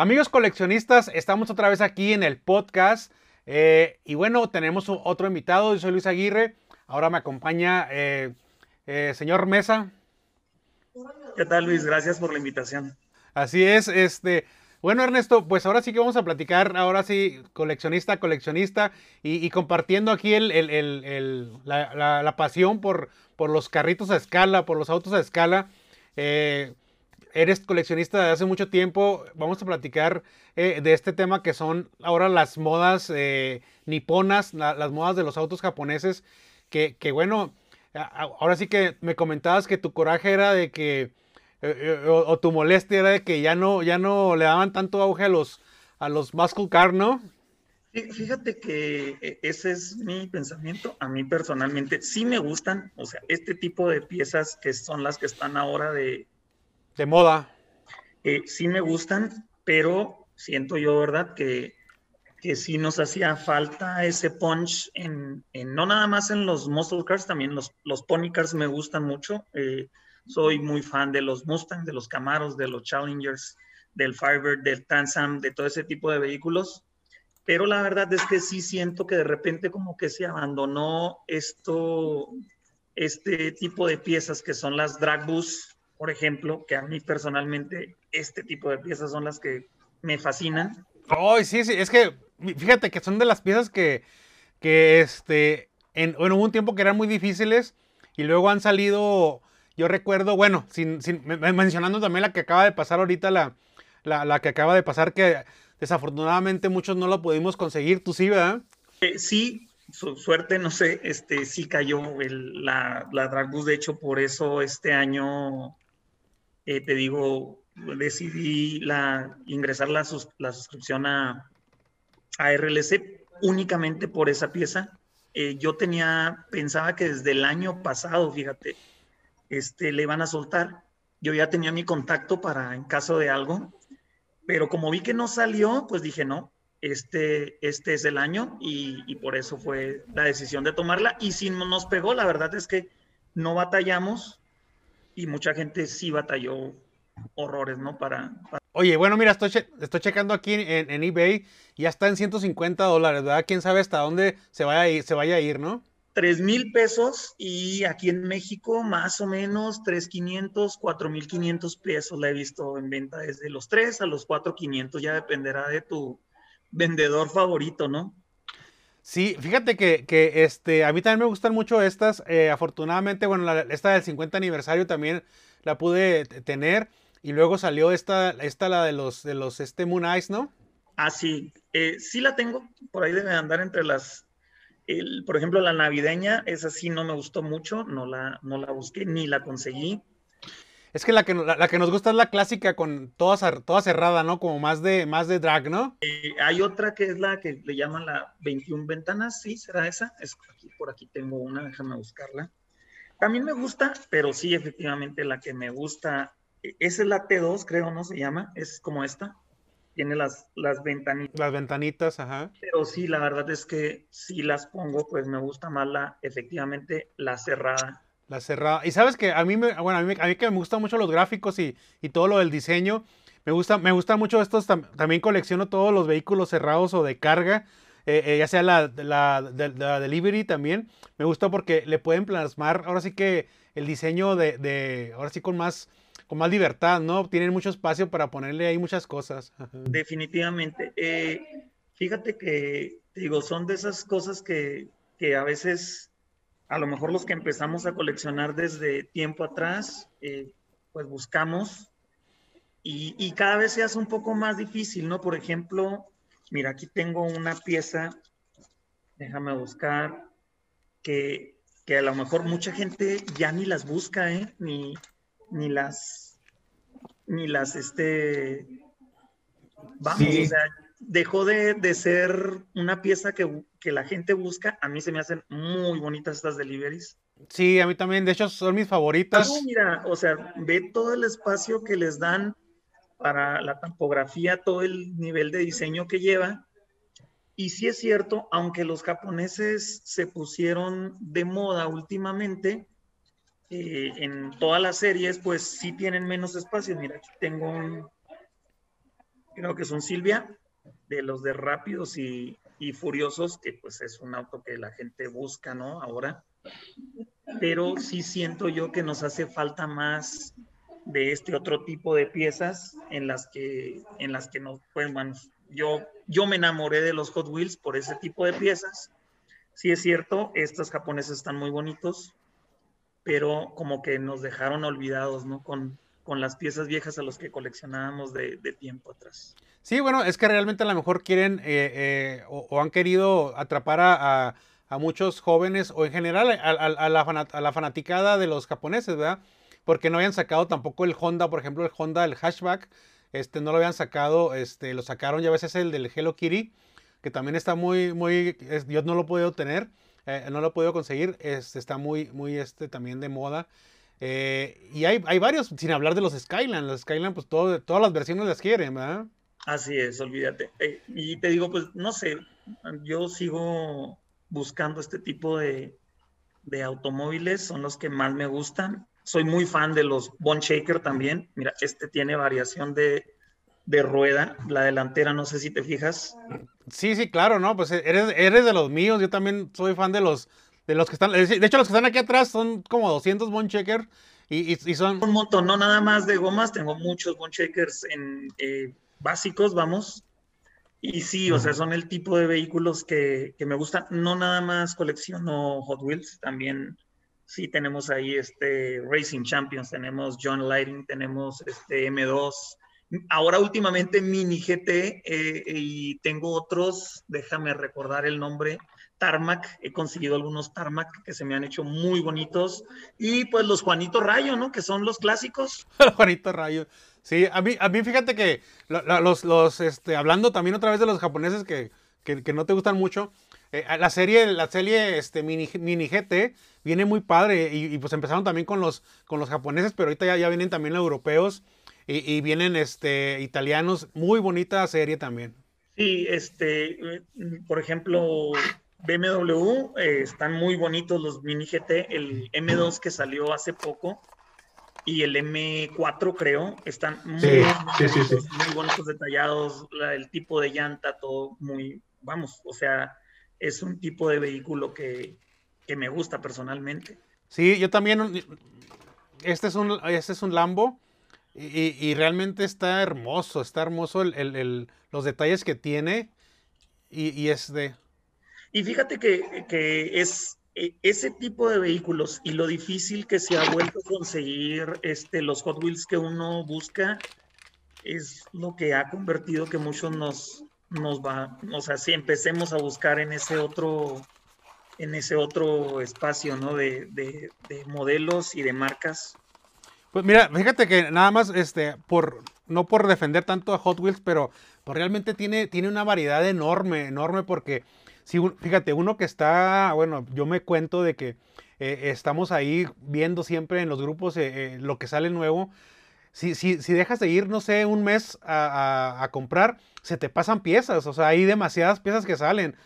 Amigos coleccionistas, estamos otra vez aquí en el podcast. Eh, y bueno, tenemos otro invitado. Yo soy Luis Aguirre. Ahora me acompaña eh, eh, señor Mesa. ¿Qué tal, Luis? Gracias por la invitación. Así es, este. Bueno, Ernesto, pues ahora sí que vamos a platicar, ahora sí, coleccionista, coleccionista, y, compartiendo aquí el, la, pasión por, por los carritos a escala, por los autos a escala. Eres coleccionista de hace mucho tiempo. Vamos a platicar eh, de este tema que son ahora las modas eh, niponas, las modas de los autos japoneses. Que, bueno, ahora sí que me comentabas que tu coraje era de que, eh, o, tu molestia era de que ya no, ya no le daban tanto auge a los, a los muscle car, ¿no? Fíjate que ese es mi pensamiento. A mí personalmente sí me gustan, o sea, este tipo de piezas que son las que están ahora de, de moda. Eh, sí me gustan, pero siento yo, ¿verdad? Que, que sí nos hacía falta ese punch en, no nada más en los muscle cars, también los, los pony cars me gustan mucho. Eh, soy muy fan de los Mustang, de los Camaros, de los Challengers, del Firebird, del Transam, de todo ese tipo de vehículos. Pero la verdad es que sí siento que de repente como que se abandonó esto, este tipo de piezas que son las drag bus por ejemplo, que a mí personalmente este tipo de piezas son las que me fascinan. Oh, sí, sí, es que fíjate que son de las piezas que, que este, en, bueno, hubo un tiempo que eran muy difíciles y luego han salido, yo recuerdo, bueno, sin, sin mencionando también la que acaba de pasar ahorita, la, la, que acaba de pasar, que desafortunadamente muchos no lo pudimos conseguir, tú sí, ¿verdad? Eh, sí, su suerte, no sé, este, sí cayó el, la, la Dragbus, de hecho, por eso este año eh, te digo, decidí la, ingresar la, la suscripción a, a, RLC únicamente por esa pieza. Eh, yo tenía, pensaba que desde el año pasado, fíjate, este, le iban a soltar. Yo ya tenía mi contacto para en caso de algo, pero como vi que no salió, pues dije, no, este, este es el año y, y, por eso fue la decisión de tomarla. Y si nos pegó, la verdad es que no batallamos y mucha gente sí batalló horrores, ¿no? Para, Oye, bueno, mira, estoy, estoy checando aquí en, en, eBay, ya está en 150 dólares, ¿verdad? ¿Quién sabe hasta dónde se vaya a ir, se vaya a ir ¿no? 3 mil pesos y aquí en México más o menos 3,500, 4,500 pesos la he visto en venta desde los 3 a los 4,500, ya dependerá de tu vendedor favorito, ¿no? Sí, fíjate que, que, este, a mí también me gustan mucho estas. Eh, afortunadamente, bueno, esta del 50 aniversario también la pude tener. Y luego salió esta, esta la de los, de los este Moon Eyes, ¿no? Ah, sí. Eh, sí la tengo. Por ahí debe andar entre las. Por ejemplo, la navideña, esa sí no me gustó mucho. No la, no la busqué ni la conseguí. Es que la que, la, que nos gusta es la clásica con toda, toda cerrada, ¿no? Como más de, más de drag, ¿no? Eh, hay otra que es la que le llaman la 21 ventanas, ¿sí? ¿Será esa? Es aquí, por aquí tengo una, déjame buscarla. También me gusta, pero sí, efectivamente, la que me gusta, e, esa es la T2, creo, ¿no? Se llama, es como esta. Tiene las, las ventanitas. Las ventanitas, ajá. Pero sí, la verdad es que si las pongo, pues me gusta más la, efectivamente, la cerrada. La cerrada. Y sabes que a mí, me, bueno, a mí, a mí que me gustan mucho los gráficos y, y, todo lo del diseño. Me gusta, me gusta mucho estos, también colecciono todos los vehículos cerrados o de carga. Eh, eh, ya sea la, la, delivery también. Me gusta porque le pueden plasmar, ahora sí que el diseño de, de, ahora sí con más, con más libertad, ¿no? Tienen mucho espacio para ponerle ahí muchas cosas. Definitivamente. Eh, fíjate que, digo, son de esas cosas que, que a veces a lo mejor los que empezamos a coleccionar desde tiempo atrás, eh, pues buscamos y, cada vez se hace un poco más difícil, ¿no? Por ejemplo, mira, aquí tengo una pieza, déjame buscar, que, a lo mejor mucha gente ya ni las busca, ¿eh? Ni, ni las, ni las, este, vamos, o sea, dejó de, ser una pieza que, la gente busca. A mí se me hacen muy bonitas estas deliveries. Sí, a mí también. De hecho, son mis favoritas. mira, o sea, ve todo el espacio que les dan para la tampografía, todo el nivel de diseño que lleva. Y sí es cierto, aunque los japoneses se pusieron de moda últimamente, eh, en todas las series, pues sí tienen menos espacio. Mira, aquí tengo un, creo que es un Silvia, de los de Rápidos y, y Furiosos, que pues es un auto que la gente busca, ¿no? Ahora. Pero sí siento yo que nos hace falta más de este otro tipo de piezas en las que, en las que nos, pues, bueno, yo, yo me enamoré de los Hot Wheels por ese tipo de piezas. Sí es cierto, estos japoneses están muy bonitos, pero como que nos dejaron olvidados, ¿no? Con, con las piezas viejas a los que coleccionábamos de, de tiempo atrás. Sí, bueno, es que realmente a lo mejor quieren eh, eh, o, han querido atrapar a, a, muchos jóvenes o en general a, a, la a, la fanaticada de los japoneses, ¿verdad? Porque no habían sacado tampoco el Honda, por ejemplo, el Honda, el hatchback, este, no lo habían sacado, este, lo sacaron ya a veces el del Hello Kitty, que también está muy, muy, yo no lo he podido tener, eh, no lo he podido conseguir, este, está muy, muy, este, también de moda. Y hay, hay varios, sin hablar de los Skyline, los Skyline, pues todo, todas las versiones las quieren, ¿verdad? Así es, olvídate. Eh, y te digo, pues no sé, yo sigo buscando este tipo de, automóviles, son los que más me gustan. Soy muy fan de los Bone Shaker también. Mira, este tiene variación de, rueda, la delantera, no sé si te fijas. Sí, sí, claro, ¿no? Pues eres, eres de los míos, yo también soy fan de los, de los que están, de hecho los que están aquí atrás son como 200 Bone Shaker y, son... Un montón, no nada más de gomas, tengo muchos Bone Shakers en... Eh, básicos, vamos. Y sí, o sea, son el tipo de vehículos que, me gustan. No nada más colecciono Hot Wheels, también sí tenemos ahí este Racing Champions, tenemos John Lighting, tenemos este M2. Ahora últimamente Mini GT eh, y tengo otros, déjame recordar el nombre, Tarmac, he conseguido algunos Tarmac que se me han hecho muy bonitos. Y pues los Juanito Rayo, ¿no? Que son los clásicos. Juanito Rayo. Sí, a mí, a mí fíjate que los, los este, hablando también otra vez de los japoneses que, que, no te gustan mucho, eh, la serie, la serie este, mini, mini GT viene muy padre y, pues empezaron también con los, con los japoneses, pero ahorita ya, ya vienen también los europeos y, y, vienen este, italianos. Muy bonita serie también. Sí, este, por ejemplo, BMW, eh, están muy bonitos los mini GT, el M2 que salió hace poco y el M4 creo, están muy, muy bonitos, detallados, el tipo de llanta, todo muy, vamos, o sea, es un tipo de vehículo que, me gusta personalmente. Sí, yo también, este es un, este es un Lambo y, realmente está hermoso, está hermoso el, los detalles que tiene y, y es de y fíjate que, es e, ese tipo de vehículos y lo difícil que se ha vuelto a conseguir este, los Hot Wheels que uno busca es lo que ha convertido que muchos nos, nos va, o sea, si empecemos a buscar en ese otro, en ese otro espacio, ¿no? De, de, de modelos y de marcas. Pues mira, fíjate que nada más, este, por, no por defender tanto a Hot Wheels, pero pues realmente tiene, tiene una variedad enorme, enorme porque fíjate, uno que está, bueno, yo me cuento de que eh, estamos ahí viendo siempre en los grupos eh, eh, lo que sale nuevo. Si, si, si, dejas de ir, no sé, un mes a, a, comprar, se te pasan piezas. O sea, hay demasiadas piezas que salen.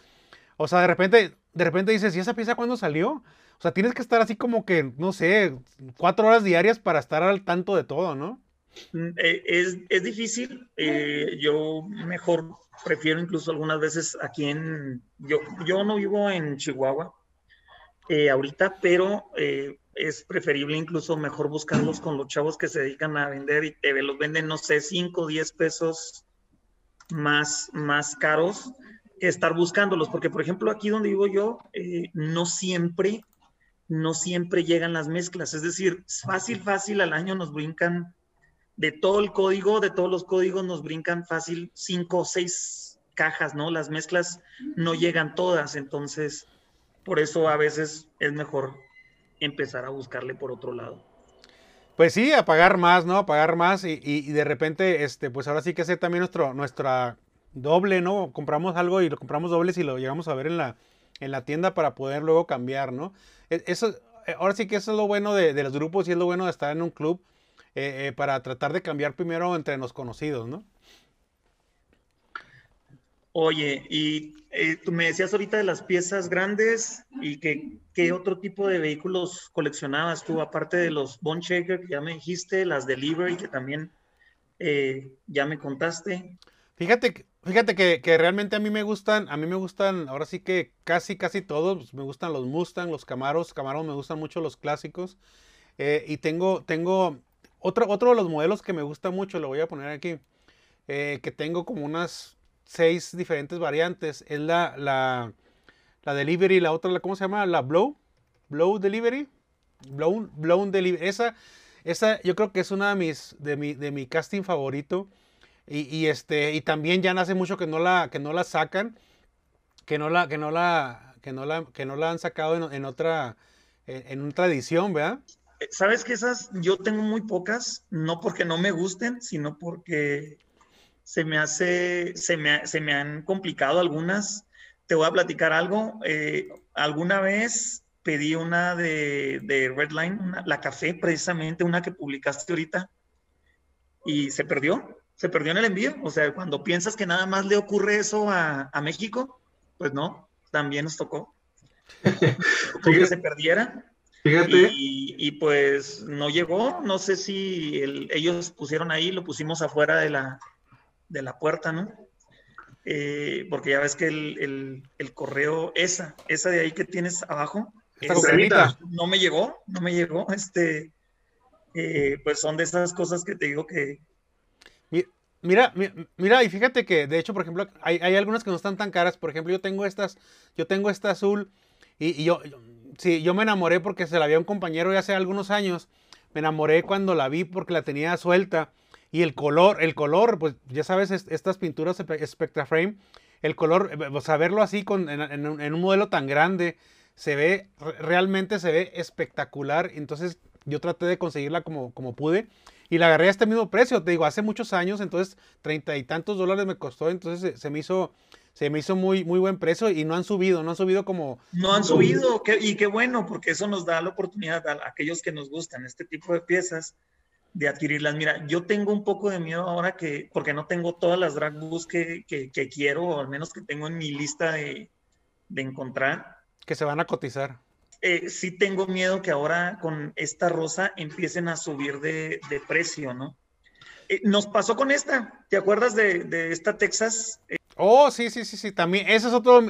O sea, de repente, de repente dices, ¿y esa pieza cuándo salió? O sea, tienes que estar así como que, no sé, cuatro horas diarias para estar al tanto de todo, ¿no? Mm, es, es difícil. yo mejor prefiero incluso algunas veces aquí en, yo, yo no vivo en Chihuahua eh, ahorita, pero eh, es preferible incluso mejor buscarlos con los chavos que se dedican a vender y te los venden, no sé, 5 o 10 pesos más, más caros estar buscándolos, porque por ejemplo aquí donde vivo yo, eh, no siempre, no siempre llegan las mezclas, es decir, fácil, fácil al año nos brincan de todo el código, de todos los códigos nos brincan fácil cinco o seis cajas, ¿no? Las mezclas no llegan todas, entonces por eso a veces es mejor empezar a buscarle por otro lado. Pues sí, a pagar más, ¿no? A pagar más y, de repente, este, pues ahora sí que hacer también nuestro, nuestra doble, ¿no? Compramos algo y lo compramos doble y lo llegamos a ver en la, en la tienda para poder luego cambiar, ¿no? E, eso, ahora sí que eso es lo bueno de, de los grupos y es lo bueno de estar en un club eh, eh, para tratar de cambiar primero entre los conocidos, ¿no? Oye, y eh, tú me decías ahorita de las piezas grandes y que qué otro tipo de vehículos coleccionabas tú, aparte de los Bone Shaker que ya me dijiste, las Delivery que también ya me contaste. Fíjate, fíjate que, que, realmente a mí me gustan, a mí me gustan, ahora sí que casi, casi todos, me gustan los Mustang, los Camaros, Camaros me gustan mucho los clásicos. Eh, y tengo, tengo otro, otro de los modelos que me gusta mucho, lo voy a poner aquí, eh, que tengo como unas seis diferentes variantes, es la, la, la Delivery, la otra, ¿cómo se llama? La Blow, Blow Delivery, Blow, Blow Delivery, esa, esa yo creo que es una de mis, de mi, de mi casting favorito. Y, este, y también ya hace mucho que no la, que no la sacan, que no la, que no la, que no la, que no la han sacado en, otra, en, otra edición, ¿verdad? Eh, Sabes que esas yo tengo muy pocas, no porque no me gusten, sino porque se me hace, se me, se me han complicado algunas. Te voy a platicar algo. Eh, alguna vez pedí una de, de Redline, la café, precisamente una que publicaste ahorita, y se perdió se perdió en el envío. O sea, cuando piensas que nada más le ocurre eso a, México, pues no, también nos tocó. que se perdiera. Fíjate. Y, pues no llegó. No sé si ellos pusieron ahí, lo pusimos afuera de la, de la puerta, ¿no? Eh, porque ya ves que el, correo, esa, esa de ahí que tienes abajo, no me llegó, no me llegó. Este, eh, pues son de esas cosas que te digo que, Mira, mira, y fíjate que, de hecho, por ejemplo, hay, algunas que no están tan caras. Por ejemplo, yo tengo estas, yo tengo esta azul y, yo, sí, yo me enamoré porque se la había un compañero ya hace algunos años. Me enamoré cuando la vi porque la tenía suelta. Y el color, el color, pues ya sabes, estas pinturas Spectra Frame, el color, eh, pues verlo así con, en, un modelo tan grande, se ve, realmente se ve espectacular. Entonces yo traté de conseguirla como, como pude. Y la agarré a este mismo precio, te digo, hace muchos años, entonces treinta y tantos dólares me costó, entonces se, me hizo, se me hizo muy, muy buen precio y no han subido, no han subido como... No han subido, y qué bueno, porque eso nos da la oportunidad a aquellos que nos gustan este tipo de piezas de adquirirlas. Mira, yo tengo un poco de miedo ahora que, porque no tengo todas las drag books que, que, quiero, o al menos que tengo en mi lista de, de encontrar. Que se van a cotizar. Eh, sí tengo miedo que ahora con esta rosa empiecen a subir de, precio, ¿no? Eh, nos pasó con esta, ¿te acuerdas de, esta Texas? Oh, sí, sí, sí, sí, también, eso es otro,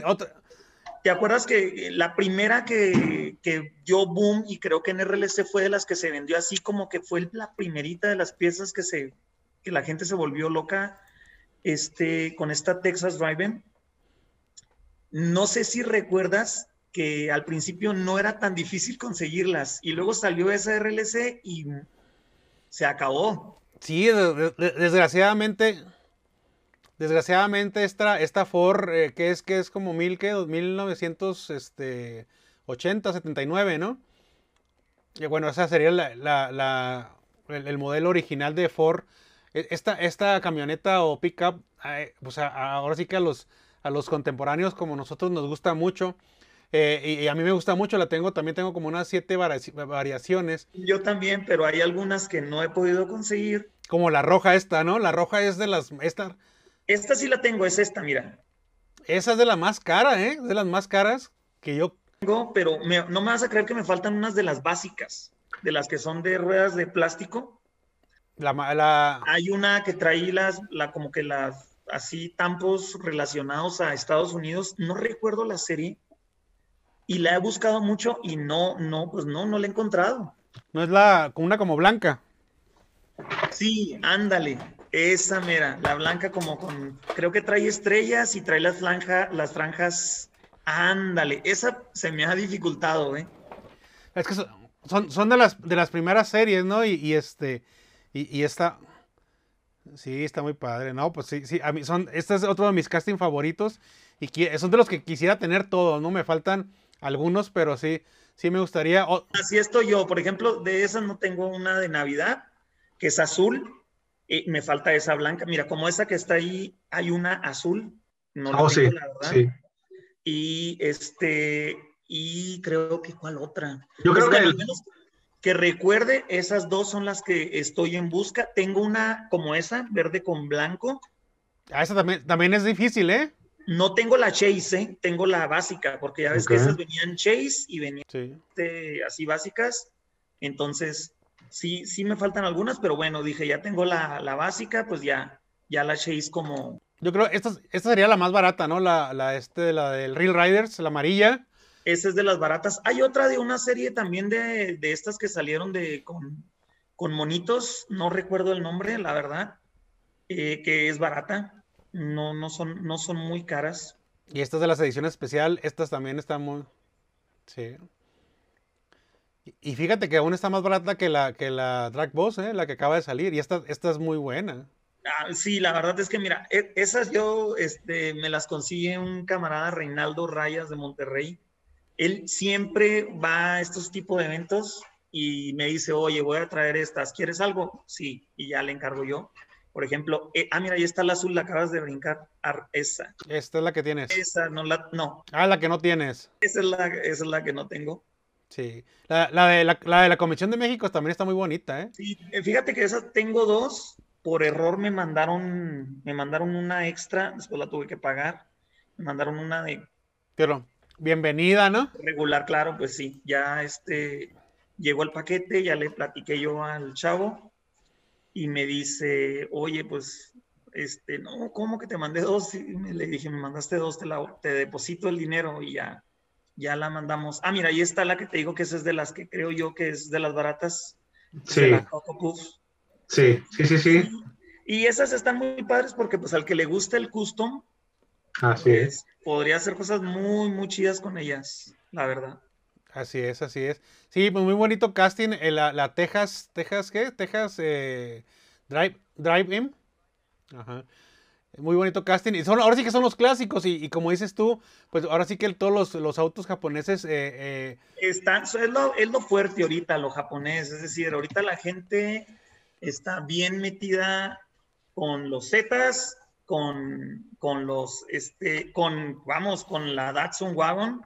¿Te acuerdas que la primera que, que yo boom y creo que en RLC fue de las que se vendió así como que fue la primerita de las piezas que se que la gente se volvió loca este con esta Texas Drive-In? No sé si recuerdas que al principio no era tan difícil conseguirlas y luego salió esa RLC y se acabó. Sí, desgraciadamente, desgraciadamente esta, esta Ford, eh, que es que es como mil, que 1980, 79, ¿no? Y bueno, esa sería la, el, modelo original de Ford. E, esta, esta camioneta o pickup, eh, pues ahora sí que a los, a los contemporáneos como nosotros nos gusta mucho. Eh, y, a mí me gusta mucho, la tengo, también tengo como unas siete variaciones. Yo también, pero hay algunas que no he podido conseguir. Como la roja esta, ¿no? La roja es de las... Esta, esta sí la tengo, es esta, mira. Esa es de la más cara, ¿eh? De las más caras que yo... Tengo, pero no me vas a creer que me faltan unas de las básicas, de las que son de ruedas de plástico. La, la... Hay una que trae las, la, como que las, así, tampos relacionados a Estados Unidos. No recuerdo la serie y la he buscado mucho y no, no, pues no, no la he encontrado. ¿No es la, una como blanca? Sí, ándale, esa mera, la blanca como con, creo que trae estrellas y trae las, franjas, las franjas, ándale, esa se me ha dificultado, ¿eh? Es que son, son de, las, de las primeras series, ¿no? Y, este, y, y, esta, sí, está muy padre, ¿no? Pues sí, sí, a mí son, este es otro de mis casting favoritos y son de los que quisiera tener todos, ¿no? Me faltan algunos, pero sí, sí me gustaría. Así estoy yo, por ejemplo, de esas no tengo una de Navidad, que es azul, y me falta esa blanca. Mira, como esa que está ahí, hay una azul. No la oh, tengo, la verdad. Sí. Y este, y creo que cuál otra. Yo creo que que recuerde, esas dos son las que estoy en busca. Tengo una como esa, verde con blanco. Ah, esa también, también es difícil, ¿eh? No tengo la Chase, ¿eh? tengo la básica, porque ya ves que esas venían Chase y venían así básicas. Entonces, sí, sí me faltan algunas, pero bueno, dije, ya tengo la, básica, pues ya, ya la Chase como... Yo creo esta, esta sería la más barata, ¿no? La, la, este, la del Real Riders, la amarilla. Esa es de las baratas. Hay otra de una serie también de, de estas que salieron de con, con, monitos, no recuerdo el nombre, la verdad, eh, que es barata. No, no, son, no son muy caras. Y estas de las ediciones especial, estas también están muy... Sí. Y fíjate que aún está más barata que la, que la Drag Boss, ¿eh? la que acaba de salir. Y esta, esta es muy buena. Ah, sí, la verdad es que mira, e, esas yo este, me las consigue un camarada Reinaldo Rayas de Monterrey. Él siempre va a estos tipos de eventos y me dice, oye, voy a traer estas, ¿quieres algo? Sí, y ya le encargo yo. Por ejemplo, eh, ah, mira, ahí está la azul, la acabas de brincar. esa. Esta es la que tienes. Esa, no la, no. Ah, la que no tienes. Esa es la, esa es la que no tengo. Sí. La, la, de, la, la, de la Comisión de México también está muy bonita, ¿eh? Sí, eh, fíjate que esas tengo dos. Por error me mandaron, me mandaron una extra, después la tuve que pagar. Me mandaron una de. Pero, bienvenida, ¿no? Regular, claro, pues sí. Ya este llegó el paquete, ya le platiqué yo al chavo y me dice, oye, pues, este, no, ¿cómo que te mandé dos? Y le dije, me mandaste dos, te, la, te deposito el dinero y ya ya la mandamos. Ah, mira, ahí está la que te digo que esa es de las que creo yo que es de las baratas. Sí. sí, sí, sí, sí. Y esas están muy padres porque pues al que le gusta el custom, así pues, es. Podría hacer cosas muy, muy chidas con ellas, la verdad. Así es, así es. Sí, pues muy bonito casting. Eh, la, la Texas, Texas, ¿qué? Texas eh, Drive, Drive In. Ajá. Muy bonito casting. Y son, ahora sí que son los clásicos. Y, como dices tú, pues ahora sí que todos los, autos japoneses. Eh, eh, Están, es, lo, es lo fuerte ahorita, lo japonés. Es decir, ahorita la gente está bien metida con los Zetas, con, con los, este, con, vamos, con la Datsun Wagon,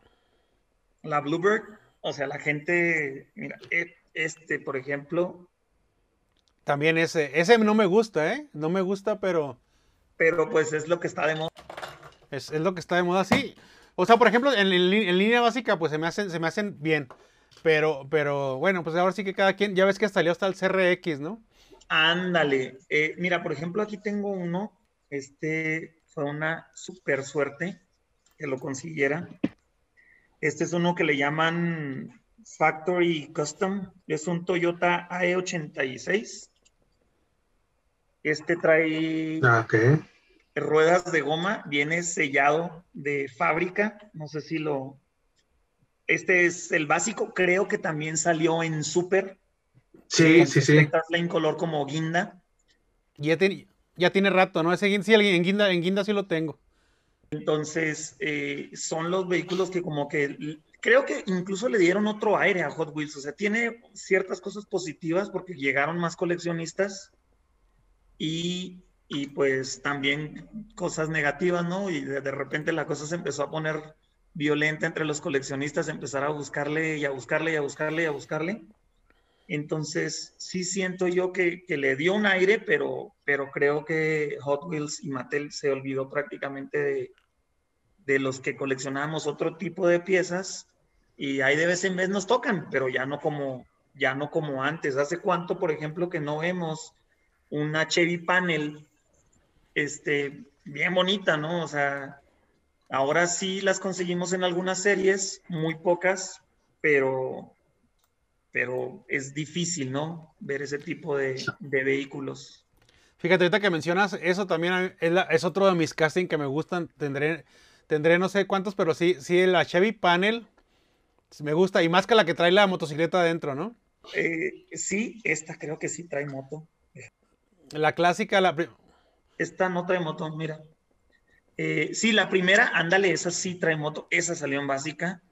la Bluebird. O sea, la gente, mira, e, este, por ejemplo. También ese, ese no me gusta, ¿eh? No me gusta, pero pero pues es lo que está de moda. Es, lo que está de moda, sí. O sea, por ejemplo, en, línea básica, pues se me hacen, se me hacen bien. Pero, pero bueno, pues ahora sí que cada quien, ya ves que salió hasta el CRX, ¿no? Ándale. Eh, mira, por ejemplo, aquí tengo uno. Este fue una super suerte que lo consiguiera. Este es uno que le llaman Factory Custom. Es un Toyota AE86 este trae ah, ruedas de goma, viene sellado de fábrica. No sé si lo. Este es el básico, creo que también salió en Super. Sí, sí, sí. En color como guinda. Ya tiene, ya tiene rato, ¿no? Ese sí, en guinda, en guinda sí lo tengo. Entonces, eh, son los vehículos que como que creo que incluso le dieron otro aire a Hot Wheels. O sea, tiene ciertas cosas positivas porque llegaron más coleccionistas y, y pues también cosas negativas, ¿no? Y de, repente la cosa se empezó a poner violenta entre los coleccionistas, empezar a buscarle y a buscarle y a buscarle y a buscarle. Entonces, sí siento yo que, que, le dio un aire, pero, pero creo que Hot Wheels y Mattel se olvidó prácticamente de, de los que coleccionábamos otro tipo de piezas y ahí de vez en vez nos tocan, pero ya no como, ya no como antes. ¿Hace cuánto, por ejemplo, que no vemos una Chevy Panel, este, bien bonita, ¿no? O sea, ahora sí las conseguimos en algunas series, muy pocas, pero, pero es difícil, ¿no? Ver ese tipo de, vehículos. Fíjate, ahorita que mencionas, eso también es, otro de mis castings que me gustan. Tendré, tendré no sé cuántos, pero sí, sí, la Chevy Panel me gusta. Y más que la que trae la motocicleta adentro, ¿no? Eh, sí, esta creo que sí trae moto. La clásica, la Esta no trae moto, mira. Eh, sí, la primera, ándale, esa sí trae moto, esa salió en básica.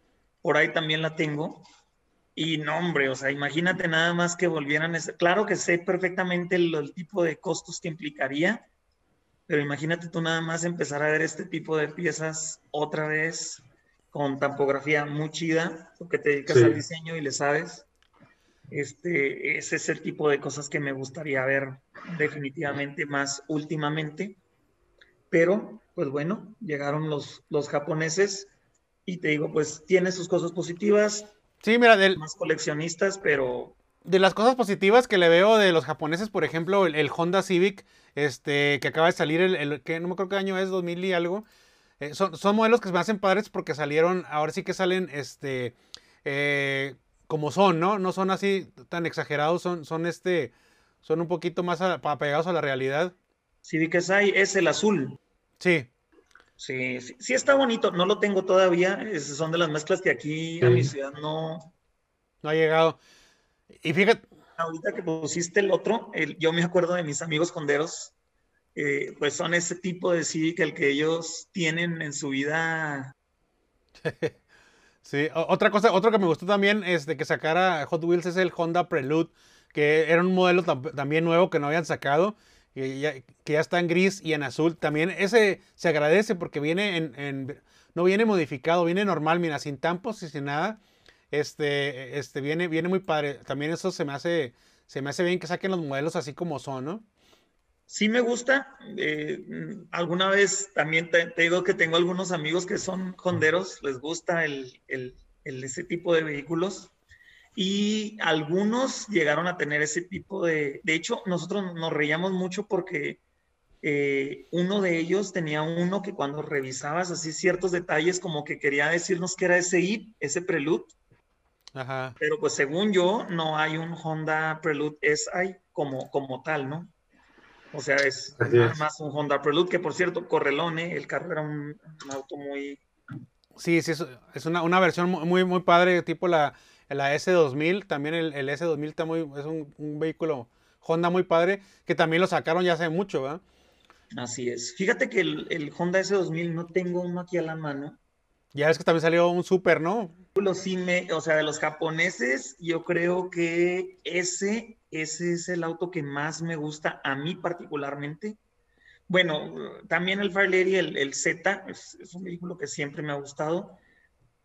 Por ahí también la tengo. Y no, hombre, o sea, imagínate nada más que volvieran. Claro que sé perfectamente el, tipo de costos que implicaría, pero imagínate tú nada más empezar a ver este tipo de piezas otra vez con tampografía muy chida, porque te dedicas al diseño y le sabes. Este, ese es el tipo de cosas que me gustaría ver definitivamente más últimamente. Pero, pues bueno, llegaron los, los japoneses y te digo, pues tiene sus cosas positivas. Sí, mira, del, más coleccionistas, pero... De las cosas positivas que le veo de los japoneses, por ejemplo, el, Honda Civic, este, que acaba de salir el, que no me acuerdo qué año es, 2000 y algo. Eh, son, son, modelos que se me hacen padres porque salieron, ahora sí que salen, este, eh, como son, ¿no? No son así tan exagerados, son, son este, son un poquito más apegados a la realidad. Sí, vi que es ahí, es el azul. Sí. Sí, sí, está bonito, no lo tengo todavía, son de las mezclas que aquí a mi ciudad no... No ha llegado. Y fíjate... Ahorita que pusiste el otro, yo me acuerdo de mis amigos conderos, eh, pues son ese tipo de Civic el que ellos tienen en su vida. sí, otra cosa, otro que me gustó también es de que sacara Hot Wheels es el Honda Prelude, que era un modelo también nuevo que no habían sacado que ya, que ya está en gris y en azul. También ese se agradece porque viene en, no viene modificado, viene normal, mira, sin tampos y sin nada. Este, este viene, viene muy padre. También eso se me hace, se me hace bien que saquen los modelos así como son, ¿no? Sí me gusta. Eh, alguna vez también te, digo que tengo algunos amigos que son honderos, les gusta el, el, ese tipo de vehículos y algunos llegaron a tener ese tipo de... De hecho, nosotros nos reíamos mucho porque eh, uno de ellos tenía uno que cuando revisabas así ciertos detalles como que quería decirnos que era ese IP, ese Prelude. Ajá. Pero pues según yo, no hay un Honda Prelude SI como, como tal, ¿no? O sea, es, más un Honda Prelude, que por cierto, Correlone, el carro era un, auto muy... Sí, sí, es, una, una, versión muy, muy padre, tipo la, la S2000, también el, S2000 está muy, es un, vehículo Honda muy padre, que también lo sacaron ya hace mucho, ¿verdad? Así es. Fíjate que el, Honda S2000 no tengo uno aquí a la mano. Ya es que también salió un Super, ¿no? Sí me, o sea, de los japoneses, yo creo que ese, ese es el auto que más me gusta a mí particularmente. Bueno, también el Fairlady, el, el Z, es, es, un vehículo que siempre me ha gustado.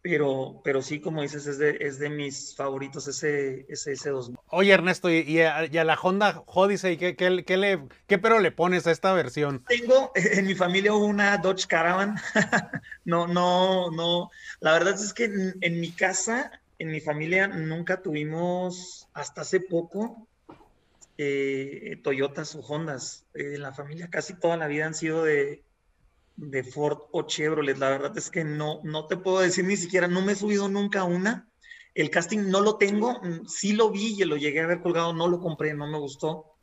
Pero, pero sí, como dices, es de, es de mis favoritos ese, ese S2000. Oye, Ernesto, ¿y, a, la Honda Odyssey qué, qué, qué, le, qué pero le pones a esta versión? Tengo en mi familia una Dodge Caravan. no, no, no. La verdad es que en, mi casa, en mi familia, nunca tuvimos, hasta hace poco, eh, Toyotas o Hondas. en la familia casi toda la vida han sido de, de Ford o Chevrolet. La verdad es que no, no te puedo decir ni siquiera, no me he subido nunca una. El casting no lo tengo, mm, sí lo vi y lo llegué a ver colgado, no lo compré, no me gustó.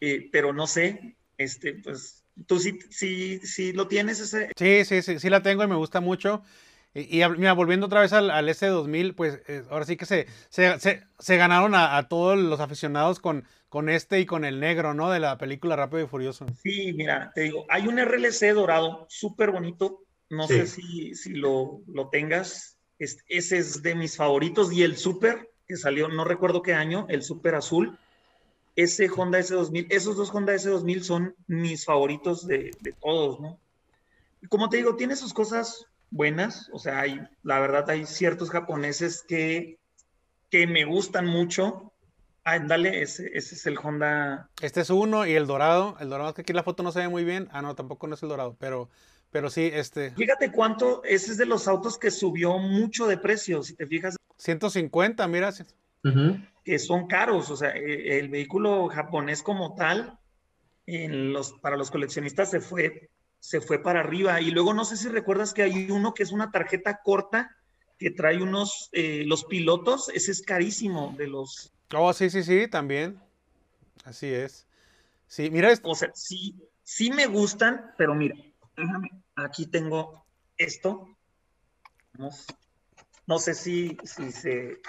Eh, pero no sé, este, pues, tú sí, sí, sí lo tienes ese. Sí, sí, sí, sí la tengo y me gusta mucho. Y, mira, volviendo otra vez al, al S2000, pues eh, ahora sí que se, se, ganaron a, todos los aficionados con, con este y con el negro, ¿no? De la película Rápido y Furioso. Sí, mira, te digo, hay un RLC dorado súper bonito. No sé si, si lo, lo tengas. ese es de mis favoritos. Y el Super, que salió, no recuerdo qué año, el Super Azul. Ese Honda S2000, esos dos Honda S2000 son mis favoritos de, de todos, ¿no? Y como te digo, tiene sus cosas buenas. O sea, hay, la verdad, hay ciertos japoneses que, que me gustan mucho Ah, dale, ese, ese, es el Honda. Este es uno y el dorado. El dorado es que aquí la foto no se ve muy bien. Ah, no, tampoco no es el dorado, pero, pero sí, este. Fíjate cuánto, ese es de los autos que subió mucho de precio, si te fijas. 150, mira. Que son caros, o sea, e, el vehículo japonés como tal, en los, para los coleccionistas se fue, se fue para arriba. Y luego no sé si recuerdas que hay uno que es una tarjeta corta que trae unos, eh, los pilotos, ese es carísimo de los Oh, sí, sí, sí, también. Así es. Sí, mira esto. O sea, sí, sí me gustan, pero mira, déjame, aquí tengo esto. No, sé si, si se...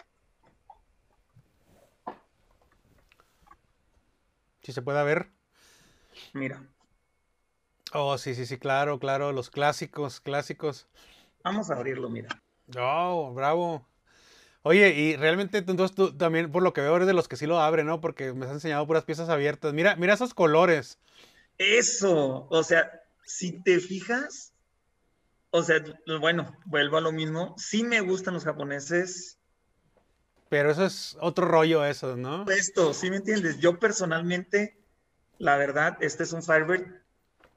Si se puede ver. Mira. Oh, sí, sí, sí, claro, claro, los clásicos, clásicos. Vamos a abrirlo, mira. Oh, bravo. Oye, y realmente entonces tú también, por lo que veo, eres de los que sí lo abren, ¿no? Porque me has enseñado puras piezas abiertas. Mira, mira esos colores. Eso, o sea, si te fijas, o sea, bueno, vuelvo a lo mismo. Sí me gustan los japoneses. Pero eso es otro rollo, eso, ¿no? Esto, sí me entiendes. Yo personalmente, la verdad, este es un Firebird.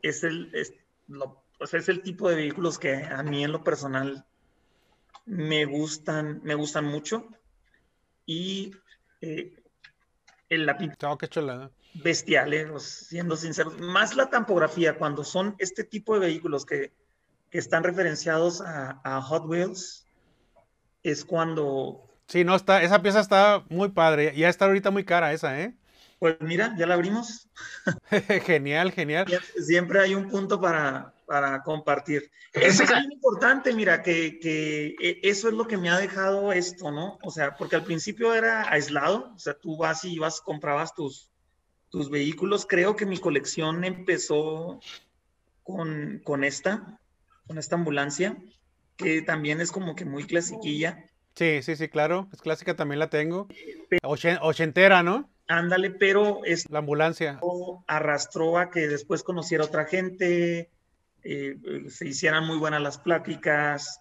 Es el, es, lo, o sea, es el tipo de vehículos que a mí en lo personal me gustan, me gustan mucho. Y eh, el, la pintura. Oh, qué chulada. Bestiales, siendo sinceros. Más la tampografía, cuando son este tipo de vehículos que, que están referenciados a, a, Hot Wheels, es cuando... Sí, no, está, esa pieza está muy padre. Ya está ahorita muy cara esa, ¿eh? Pues mira, ya la abrimos. genial, genial. Siempre hay un punto para, para compartir. Eso es muy importante, mira, que, que, e, eso es lo que me ha dejado esto, ¿no? O sea, porque al principio era aislado, o sea, tú vas y ibas, comprabas tus, tus vehículos. Creo que mi colección empezó con, con esta, con esta ambulancia, que también es como que muy clasiquilla. Sí, sí, sí, claro, es clásica, también la tengo. ochentera, ¿no? Ándale, pero es la ambulancia arrastró a que después conociera otra gente, eh, se hicieran muy buenas las pláticas,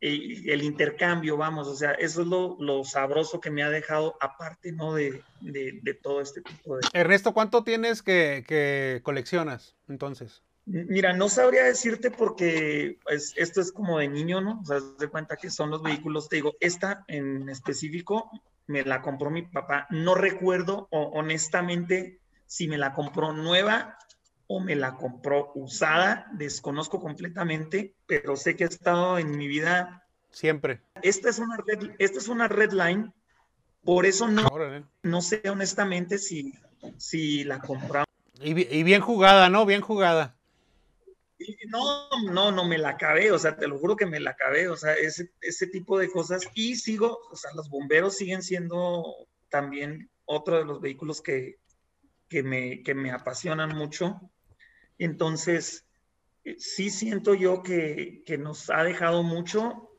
eh, el intercambio, vamos, o sea, eso es lo, lo sabroso que me ha dejado aparte, ¿no? De, de, de, todo este tipo de... Ernesto, ¿cuánto tienes que, que coleccionas entonces? Mira, no sabría decirte porque pues, esto es como de niño, ¿no? O sea, de cuenta que son los vehículos, te digo, esta en específico me la compró mi papá. No recuerdo honestamente si me la compró nueva o me la compró usada. Desconozco completamente, pero sé que ha estado en mi vida. Siempre. Esta es una red, esta es una red line. Por eso no, no sé honestamente si, si la compramos. y bien jugada, ¿no? Bien jugada no, no, no me la acabé, o sea, te lo juro que me la acabé, o sea, ese, ese tipo de cosas. Y sigo, o sea, los bomberos siguen siendo también otro de los vehículos que, que, me, que me apasionan mucho. Entonces, eh, sí siento yo que, que nos ha dejado mucho.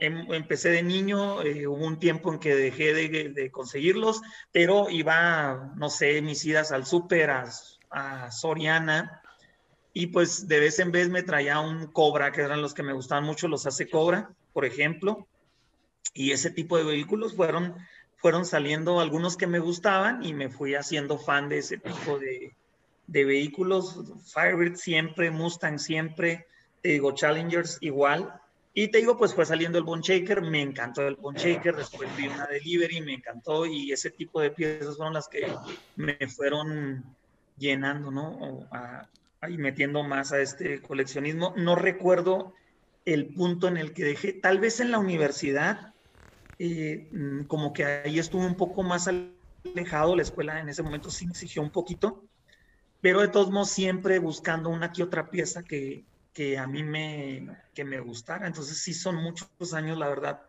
Em, empecé de niño, eh, hubo un tiempo en que dejé de, conseguirlos, pero iba, no sé, mis idas al súper, a, a Soriana, y pues de vez en vez me traía un Cobra, que eran los que me gustaban mucho, los hace Cobra, por ejemplo. Y ese tipo de vehículos fueron, fueron saliendo algunos que me gustaban y me fui haciendo fan de ese tipo de, de vehículos. Firebird siempre, Mustang siempre, te digo, Challengers igual. Y te digo, pues fue saliendo el Bone Shaker, me encantó el Bone Shaker, después vi una Delivery, me encantó y ese tipo de piezas fueron las que me fueron llenando, ¿no? Ahí metiendo más a este coleccionismo. No recuerdo el punto en el que dejé, tal vez en la universidad, eh, mm, como que ahí estuve un poco más alejado, la escuela en ese momento sí me exigió un poquito, pero de todos modos siempre buscando una que otra pieza que, que a mí me, que me gustara. Entonces sí son muchos años, la verdad,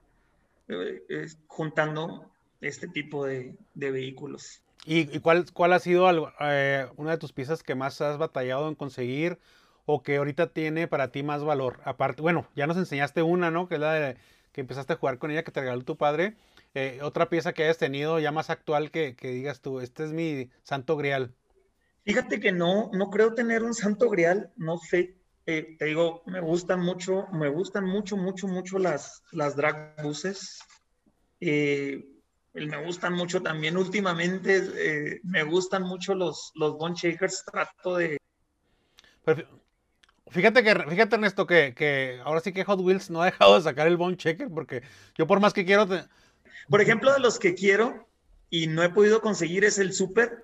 eh, eh, juntando este tipo de, de vehículos. ¿Y, cuál, cuál ha sido eh, una de tus piezas que más has batallado en conseguir o que ahorita tiene para ti más valor? Aparte, bueno, ya nos enseñaste una, ¿no? Que es la de que empezaste a jugar con ella, que te regaló tu padre. Eh, otra pieza que hayas tenido ya más actual que, que, digas tú, este es mi santo grial. Fíjate que no, no creo tener un santo grial, no sé. Eh, te digo, me gustan mucho, me gustan mucho, mucho, mucho las, las drag buses. Eh, me gustan mucho también últimamente, eh, me gustan mucho los, los Bone Shakers, trato de... fíjate que, fíjate Ernesto, que, que ahora sí que Hot Wheels no ha dejado de sacar el Bone Shaker, porque yo por más que quiero... Por ejemplo, de los que quiero y no he podido conseguir es el Super,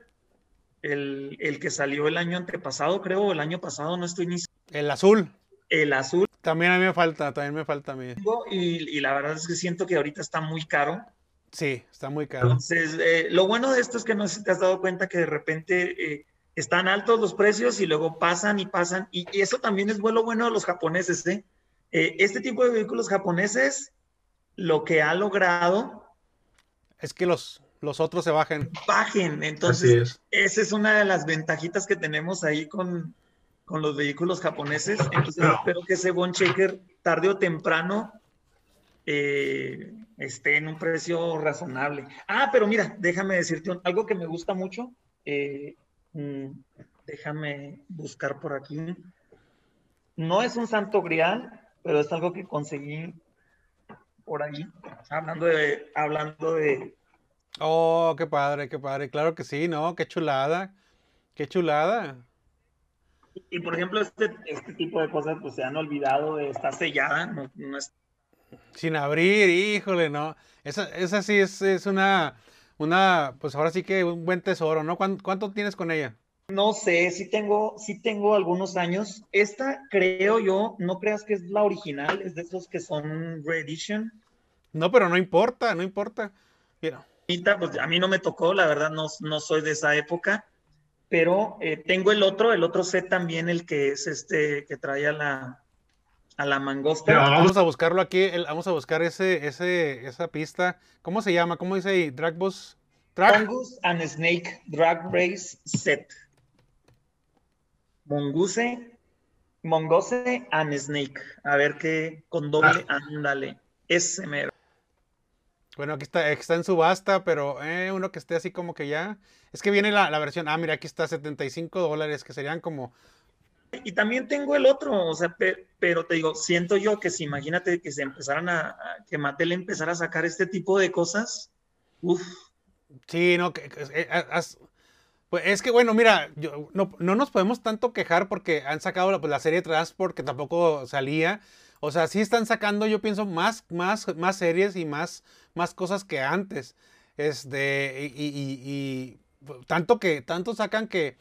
el, el que salió el año antepasado, creo, el año pasado, no estoy ni... El azul. El azul. También a mí me falta, también me falta a mí. Y, y la verdad es que siento que ahorita está muy caro Sí, está muy caro. Entonces, eh, lo bueno de esto es que no sé si te has dado cuenta que de repente eh, están altos los precios y luego pasan y pasan. Y, eso también es bueno, bueno de los japoneses. ¿eh? ¿eh? Este tipo de vehículos japoneses, lo que ha logrado... Es que los, los otros se bajen. Bajen. Entonces, esa es una de las ventajitas que tenemos ahí con, con los vehículos japoneses. Entonces, espero que ese Bon Checker tarde o temprano eh, esté en un precio razonable. Ah, pero mira, déjame decirte algo que me gusta mucho. Eh, mm, déjame buscar por aquí. No es un santo grial, pero es algo que conseguí por ahí. Hablando de, hablando de. Oh, qué padre, qué padre. Claro que sí, ¿no? Qué chulada. Qué chulada. Y, por ejemplo, este, este tipo de cosas pues se han olvidado, de, está sellada, no, no es sin abrir, híjole, no. Esa, esa sí es, es una, una, pues ahora sí que un buen tesoro, ¿no? ¿Cuánto, tienes con ella? No sé, sí tengo, sí tengo algunos años. Esta creo yo, no creas que es la original, es de esos que son reedition. No, pero no importa, no importa. Mira. Pues a mí no me tocó, la verdad no, no soy de esa época, pero eh, tengo el otro, el otro set también, el que es este, que trae a la, a la mangosta. vamos a buscarlo aquí, vamos a buscar ese, ese, esa pista. ¿Cócómo se llama? ¿Cómo dice ahí? Drag Bus. Mongoose and Snake Drag Race Set. Mongoose, Mongoose and Snake. A ver qué, con doble, ah. ándale. Ese mero. Bueno, aquí está, está en subasta, pero eh, uno que esté así como que ya. Es que viene la, la versión. Ah, mira, aquí está 75 dólares, que serían como y también tengo el otro, o sea, pero te digo, siento yo que si imagínate que se empezaran a, que Mattel empezara a sacar este tipo de cosas, uff. Sí, no, que, eh, pues es que bueno, mira, yo, no, nos podemos tanto quejar porque han sacado la, pues, la serie Transport que tampoco salía. O sea, sí están sacando, yo pienso, más, más, más series y más, más cosas que antes. Este, y, y tanto que, tanto sacan que,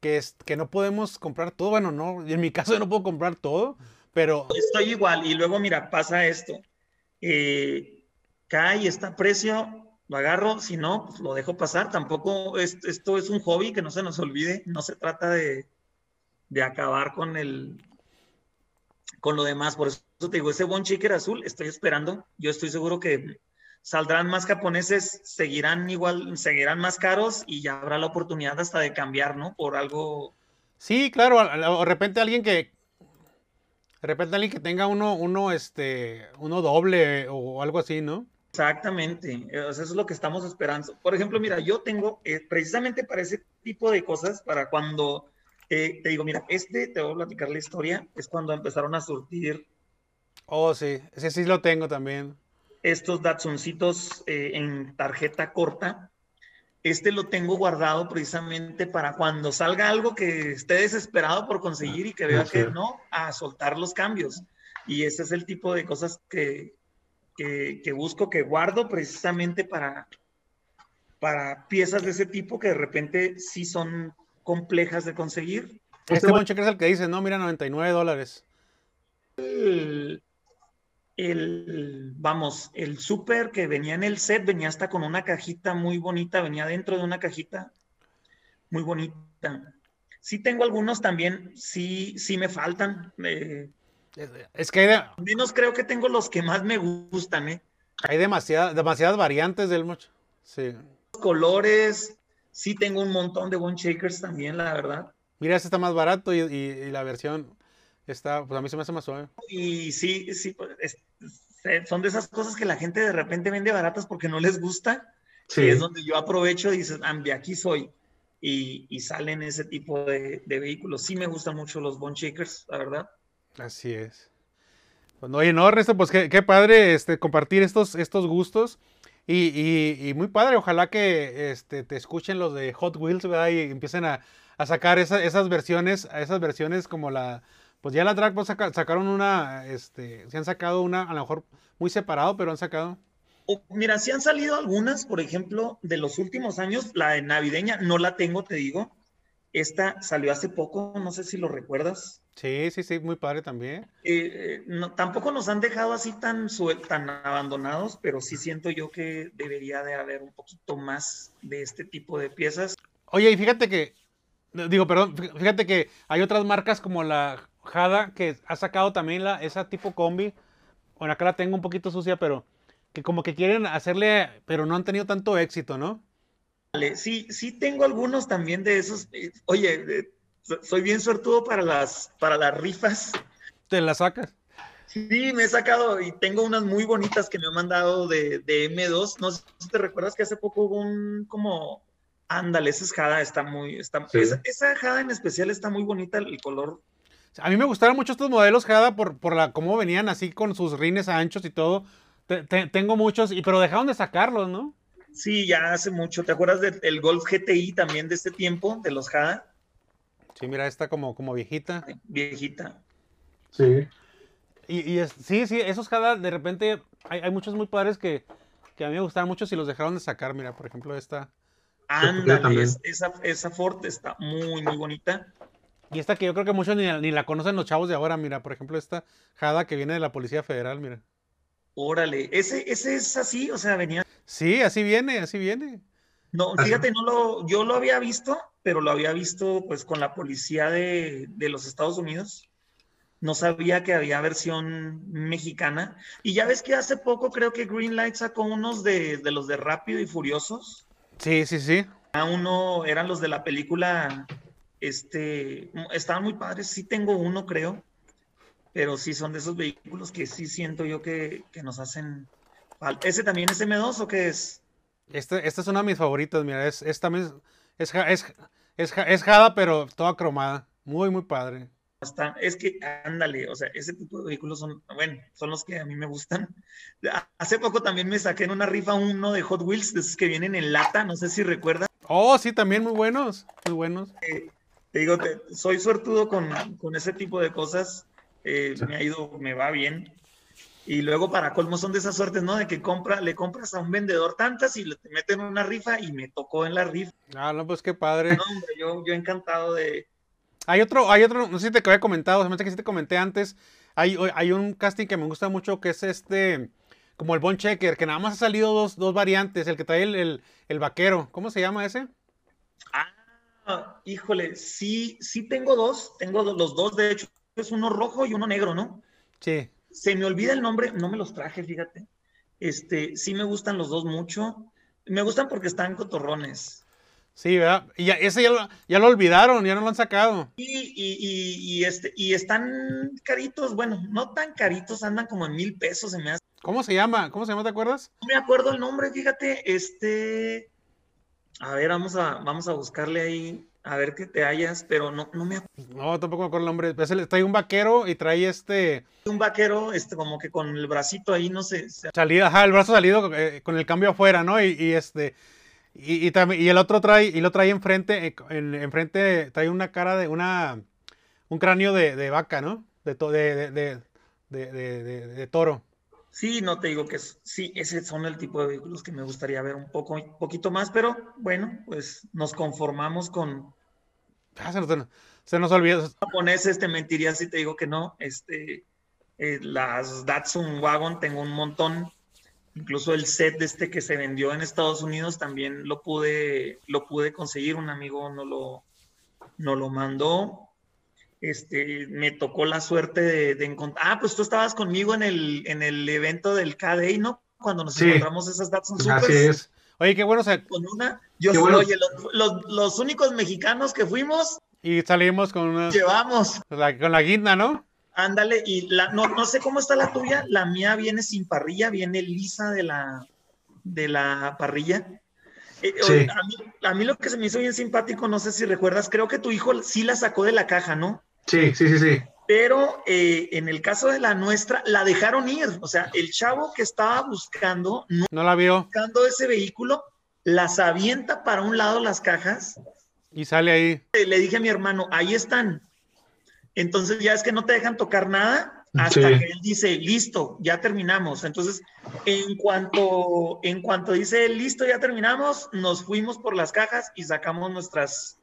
que, es, que no podemos comprar todo. Bueno, no, en mi caso no puedo comprar todo, pero... Estoy igual y luego mira, pasa esto. Eh, cae está precio, lo agarro, si no, pues lo dejo pasar. Tampoco esto es un hobby que no se nos olvide, no se trata de, de acabar con el con lo demás. Por eso te digo, ese One Chicker azul, estoy esperando. Yo estoy seguro que saldrán más japoneses, seguirán igual, seguirán más caros y ya habrá la oportunidad hasta de cambiar, ¿no? Por algo. Sí, claro, de repente alguien que, de repente alguien que tenga uno, uno, este, uno doble o algo así, ¿no? Exactamente, eso es lo que estamos esperando. Por ejemplo, mira, yo tengo eh, precisamente para ese tipo de cosas, para cuando eh, te digo, mira, este, te voy a platicar la historia, es cuando empezaron a surtir. Oh, sí, ese sí lo tengo también estos Datsuncitos eh, en tarjeta corta. Este lo tengo guardado precisamente para cuando salga algo que esté desesperado por conseguir y que vea que no, a soltar los cambios. Y ese es el tipo de cosas que, que, busco, que guardo precisamente para, para piezas de ese tipo que de repente sí son complejas de conseguir. Este buen cheque es el que dice, no, mira, 99 dólares el, vamos, el súper que venía en el set venía hasta con una cajita muy bonita, venía dentro de una cajita muy bonita. Sí tengo algunos también, sí, sí me faltan. es que hay menos creo que tengo los que más me gustan, ¿eh? Hay demasiadas demasiadas variantes del mucho. Sí. Colores, sí tengo un montón de One Shakers también, la verdad. Mira, este está más barato y la versión Está, pues a mí se me hace más suave. Y sí, sí, pues, son de esas cosas que la gente de repente vende baratas porque no les gusta. Sí. Y es donde yo aprovecho y dices, de aquí soy. Y, y, salen ese tipo de, vehículos. Sí me gustan mucho los Bone Shakers, la verdad. Así es. Bueno, oye, no, Ernesto, pues qué, qué, padre este, compartir estos, estos gustos. Y, y, y, muy padre, ojalá que este, te escuchen los de Hot Wheels, ¿verdad? Y empiecen a, a sacar esas versiones, esas versiones como la, pues ya la Drag sacaron una, este, se han sacado una, a lo mejor muy separado, pero han sacado. mira, sí han salido algunas, por ejemplo, de los últimos años, la de navideña, no la tengo, te digo. Esta salió hace poco, no sé si lo recuerdas. Sí, sí, sí, muy padre también. Eh, eh, no, tampoco nos han dejado así tan, tan abandonados, pero sí siento yo que debería de haber un poquito más de este tipo de piezas. Oye, y fíjate que, digo, perdón, fíjate que hay otras marcas como la Jada, que ha sacado también la, esa tipo combi. Bueno, acá la tengo un poquito sucia, pero que como que quieren hacerle, pero no han tenido tanto éxito, ¿no? Sí, sí tengo algunos también de esos. Eh, oye, eh, soy bien suertudo para las, para las rifas. ¿Te las sacas? Sí, me he sacado y tengo unas muy bonitas que me han mandado de, M2. No sé si te recuerdas que hace poco hubo un como, ándale, esa Jada, está muy, está, esa, esa Jada en especial está muy bonita, el color a mí me gustaron mucho estos modelos, Jada, por, por la cómo venían así con sus rines anchos y todo. tengo muchos, y, pero dejaron de sacarlos, ¿no? Sí, ya hace mucho. ¿Te acuerdas del Golf GTI también de este tiempo, de los Jada? Sí, mira, esta como, como viejita. Viejita. Sí. Y, sí, sí, esos Jada, de repente, hay, muchos muy padres que, que a mí me gustaban mucho si los dejaron de sacar. Mira, por ejemplo, esta. Ándale, esa, esa Ford está muy, muy bonita. Y esta que yo creo que muchos ni, ni, la conocen los chavos de ahora, mira, por ejemplo, esta Jada que viene de la Policía Federal, mira. Órale, ese, ese es así, o sea, venía. Sí, así viene, así viene. No, fíjate, no lo, yo lo había visto, pero lo había visto pues con la policía de, de los Estados Unidos. No sabía que había versión mexicana. Y ya ves que hace poco creo que Greenlight sacó unos de, de los de Rápido y Furiosos. Sí, sí, sí. A uno eran los de la película este, estaban muy padres, sí tengo uno, creo, pero sí son de esos vehículos que sí siento yo que, nos hacen falta. ¿Ese también es M2 o qué es? Este, esta es una de mis favoritas, mira, es, es también, es, es, es, Jada, pero toda cromada, muy, muy padre. es que, ándale, o sea, ese tipo de vehículos son, bueno, son los que a mí me gustan. Hace poco también me saqué en una rifa uno de Hot Wheels, de esos que vienen en lata, no sé si recuerdan. Oh, sí, también muy buenos, muy buenos. Eh, te digo, soy suertudo con, ese tipo de cosas. Eh, me ha ido, me va bien. Y luego para colmo son de esas suertes, ¿no? De que compra, le compras a un vendedor tantas y le te meten una rifa y me tocó en la rifa. Ah, no, pues qué padre. No, hombre, yo, yo encantado de. Hay otro, hay otro, no sé si te había comentado, se me hace que sí te comenté antes. Hay, hay un casting que me gusta mucho que es este, como el Bon Checker, que nada más ha salido dos, dos variantes, el que trae el, el, el vaquero. ¿Cómo se llama ese? Ah, híjole, sí, sí tengo dos, tengo los dos, de hecho, es uno rojo y uno negro, ¿no? Sí. Se me olvida el nombre, no me los traje, fíjate. Este, sí me gustan los dos mucho. Me gustan porque están cotorrones. Sí, ¿verdad? Y ya, ese ya lo, ya lo olvidaron, ya no lo han sacado. Y, y, y, este, y están caritos, bueno, no tan caritos, andan como en mil pesos, se me hace. ¿Cómo se llama? ¿Cómo se llama? ¿Te acuerdas? No me acuerdo el nombre, fíjate, este, a ver, vamos a, vamos a buscarle ahí, a ver qué te hallas, pero no, no me acuerdo. No, tampoco me acuerdo el nombre. Pues trae un vaquero y trae este. Un vaquero, este, como que con el bracito ahí, no sé. Salida, ajá, el brazo salido eh, con el cambio afuera, ¿no? Y, este. Y, también, y el otro trae, y lo trae enfrente, eh, en, enfrente trae una cara de una. un cráneo de, vaca, ¿no? De, de, de, de toro. Sí, no te digo que sí, ese son el tipo de vehículos que me gustaría ver un poco, un poquito más, pero bueno, pues nos conformamos con. Ah, se, nos, se nos olvidó. Japoneses, te mentiría si te digo que no. Este, eh, las Datsun Wagon tengo un montón. Incluso el set de este que se vendió en Estados Unidos también lo pude, lo pude conseguir. Un amigo no lo, no lo mandó este, me tocó la suerte de, encontrar. Ah, pues tú estabas conmigo en el, en el evento del KDI, ¿no? Cuando nos encontramos esas Datsun Supers. Así es. Oye, qué bueno. O con una, yo soy, oye, los, los, únicos mexicanos que fuimos. Y salimos con una. Llevamos. con la guinda, ¿no? Ándale, y la, no, no sé cómo está la tuya. La mía viene sin parrilla, viene lisa de la, de la parrilla. Eh, sí. a, mí, a, mí, lo que se me hizo bien simpático, no sé si recuerdas, creo que tu hijo sí la sacó de la caja, ¿no? Sí, sí, sí, sí. Pero eh, en el caso de la nuestra, la dejaron ir. O sea, el chavo que estaba buscando, no, la vio. Buscando ese vehículo, las avienta para un lado las cajas. Y sale ahí. Le dije a mi hermano, ahí están. Entonces ya es que no te dejan tocar nada hasta que él dice, listo, ya terminamos. Entonces, en cuanto, en cuanto dice, listo, ya terminamos, nos fuimos por las cajas y sacamos nuestras,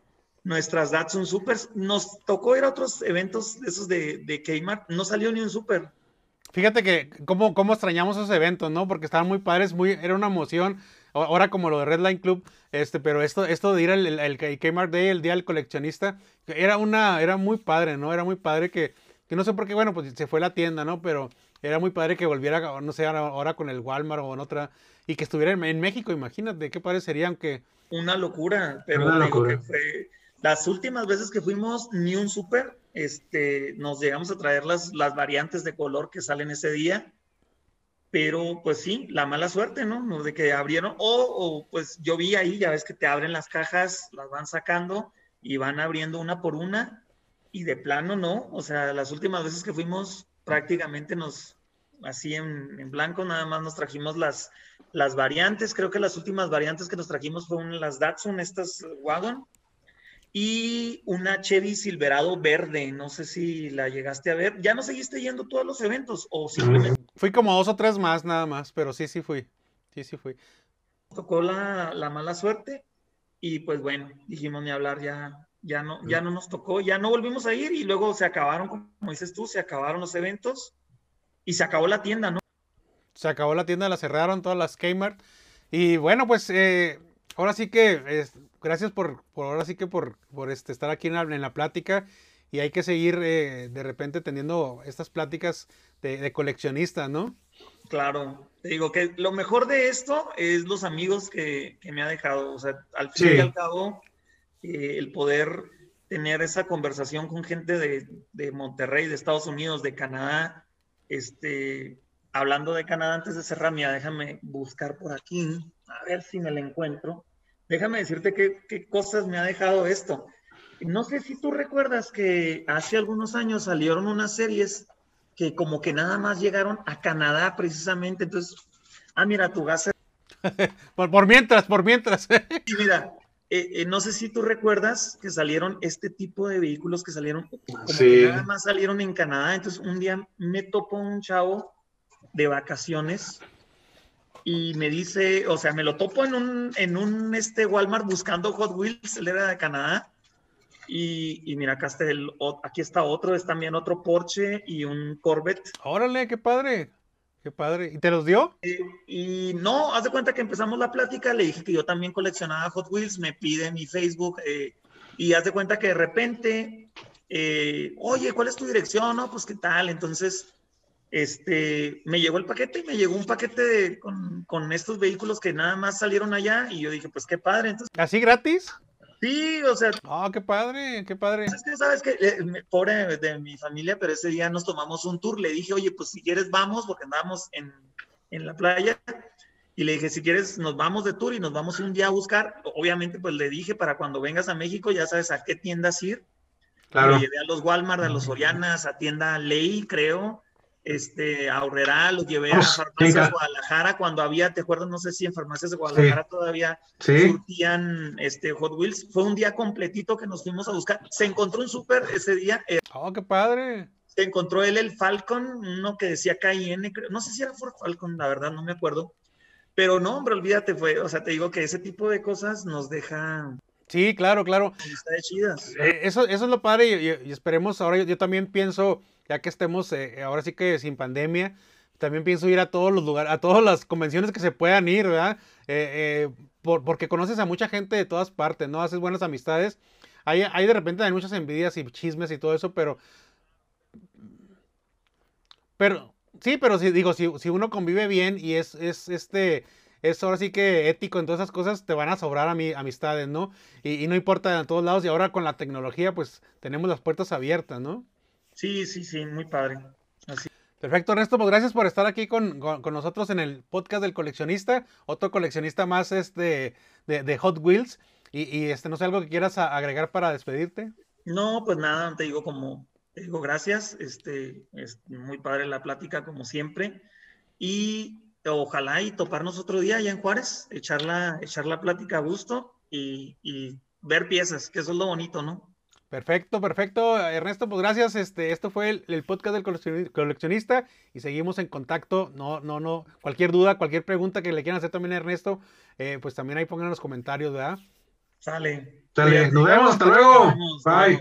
nuestras Datsun Supers. Nos tocó ir a otros eventos de esos de, de Kmart, no salió ni un Super. Fíjate que cómo, cómo extrañamos esos eventos, ¿no? Porque estaban muy padres, muy, era una emoción. Ahora como lo de Redline Club, este, pero esto, esto de ir al el, Kmart Day, el día del coleccionista, era una, era muy padre, ¿no? Era muy padre que, que no sé por qué, bueno, pues se fue la tienda, ¿no? Pero era muy padre que volviera, no sé, ahora con el Walmart o en otra, y que estuviera en, México, imagínate, qué padre sería, aunque... Una locura, pero una locura. fue las últimas veces que fuimos ni un súper, este, nos llegamos a traer las, las variantes de color que salen ese día, pero pues sí, la mala suerte, ¿no? De que abrieron, o, pues yo vi ahí, ya ves que te abren las cajas, las van sacando y van abriendo una por una, y de plano no, o sea, las últimas veces que fuimos prácticamente nos, así en, en, blanco, nada más nos trajimos las, las variantes. Creo que las últimas variantes que nos trajimos fueron las Datsun, estas Wagon, y una Chevy Silverado verde. No sé si la llegaste a ver. ¿Ya no seguiste yendo todos los eventos o simplemente? Fui como dos o tres más nada más, pero sí, sí fui. Sí, sí fui. Tocó la, la mala suerte y pues bueno, dijimos ni hablar, ya, ya, no, ya no nos tocó, ya no volvimos a ir y luego se acabaron, como dices tú, se acabaron los eventos y se acabó la tienda, ¿no? Se acabó la tienda, la cerraron todas las Kmart. Y bueno, pues eh, ahora sí que gracias por, por, ahora sí que por, por este, estar aquí en la, en la plática. Y hay que seguir eh, de repente teniendo estas pláticas de, de coleccionistas, ¿no? Claro, te digo que lo mejor de esto es los amigos que, que me ha dejado, o sea, al fin y al cabo, eh, el poder tener esa conversación con gente de, de, Monterrey, de Estados Unidos, de Canadá, este, hablando de Canadá antes de cerrar, mira, déjame buscar por aquí, a ver si me la encuentro. Déjame decirte qué, qué cosas me ha dejado esto. No sé si tú recuerdas que hace algunos años salieron unas series que como que nada más llegaron a Canadá precisamente. Entonces, ah, mira, tu gas. por, por, mientras, por mientras. y mira, eh, eh, no sé si tú recuerdas que salieron este tipo de vehículos que salieron, como sí. que nada más salieron en Canadá. Entonces, un día me topó un chavo de vacaciones y me dice, o sea, me lo topo en un, en un este Walmart buscando Hot Wheels, él era de Canadá, y, mira, acá está el, aquí está otro, es también otro Porsche y un Corvette. Órale, qué padre, qué padre. ¿Y te los dio? Eh, y no, haz de cuenta que empezamos la plática, le dije que yo también coleccionaba Hot Wheels, me pide mi Facebook, eh, y haz de cuenta que de repente, eh, oye, ¿cuál es tu dirección? No, pues qué tal. Entonces, este, me llegó el paquete y me llegó un paquete de, con, con, estos vehículos que nada más salieron allá y yo dije, pues qué padre. Entonces, ¿Así gratis? Sí, o sea. Ah, oh, qué padre, qué padre. Es que sabes que, eh, pobre de mi familia, pero ese día nos tomamos un tour. Le dije, oye, pues si quieres vamos, porque andábamos en, en la playa. Y le dije, si quieres, nos vamos de tour y nos vamos un día a buscar. Obviamente, pues le dije, para cuando vengas a México, ya sabes a qué tiendas ir. Claro. Lo llevé a los Walmart, a los Sorianas, a tienda Ley, creo este, a Horrera, lo llevé a farmacias de Guadalajara cuando había, te acuerdas, no sé si en farmacias de Guadalajara sí. todavía sí. surtían este, Hot Wheels. Fue un día completito que nos fuimos a buscar. Se encontró un súper ese día. Eh, ¡Oh, qué padre! Se encontró él el Falcon, uno que decía KIN, no sé si era Ford Falcon, la verdad, no me acuerdo. Pero no, hombre, olvídate, fue, o sea, te digo que ese tipo de cosas nos deja Sí, claro, claro. Chidas. Eh, eso, eso es lo padre y, y esperemos, ahora yo, yo, también pienso, ya que estemos eh, ahora sí que sin pandemia, también pienso ir a todos los lugares, a todas las convenciones que se puedan ir, ¿verdad? Eh, por, porque conoces a mucha gente de todas partes, ¿no? Haces buenas amistades. Hay, hay de repente hay muchas envidias y chismes y todo eso, pero... Pero, sí, pero si digo, si, si uno convive bien y es, es este es ahora sí que ético en todas esas cosas, te van a sobrar a mi, amistades, ¿no? Y, y, no importa en todos lados, y ahora con la tecnología, pues tenemos las puertas abiertas, ¿no? Sí, sí, sí, muy padre. Así. Perfecto, Ernesto, pues gracias por estar aquí con, con, con, nosotros en el podcast del coleccionista, otro coleccionista más este, de, de Hot Wheels. Y, y, este, no sé, algo que quieras agregar para despedirte. No, pues nada, te digo como, te digo gracias, este, es muy padre la plática como siempre. Y ojalá y toparnos otro día allá en Juárez, echar la, echar la plática a gusto y, y, ver piezas, que eso es lo bonito, ¿no? Perfecto, perfecto. Ernesto, pues gracias. Este, esto fue el, el, podcast del coleccionista y seguimos en contacto. No, no, no. Cualquier duda, cualquier pregunta que le quieran hacer también a Ernesto, eh, pues también ahí pongan en los comentarios, ¿verdad? Sale. Sale. Nos vemos, hasta luego. Bye.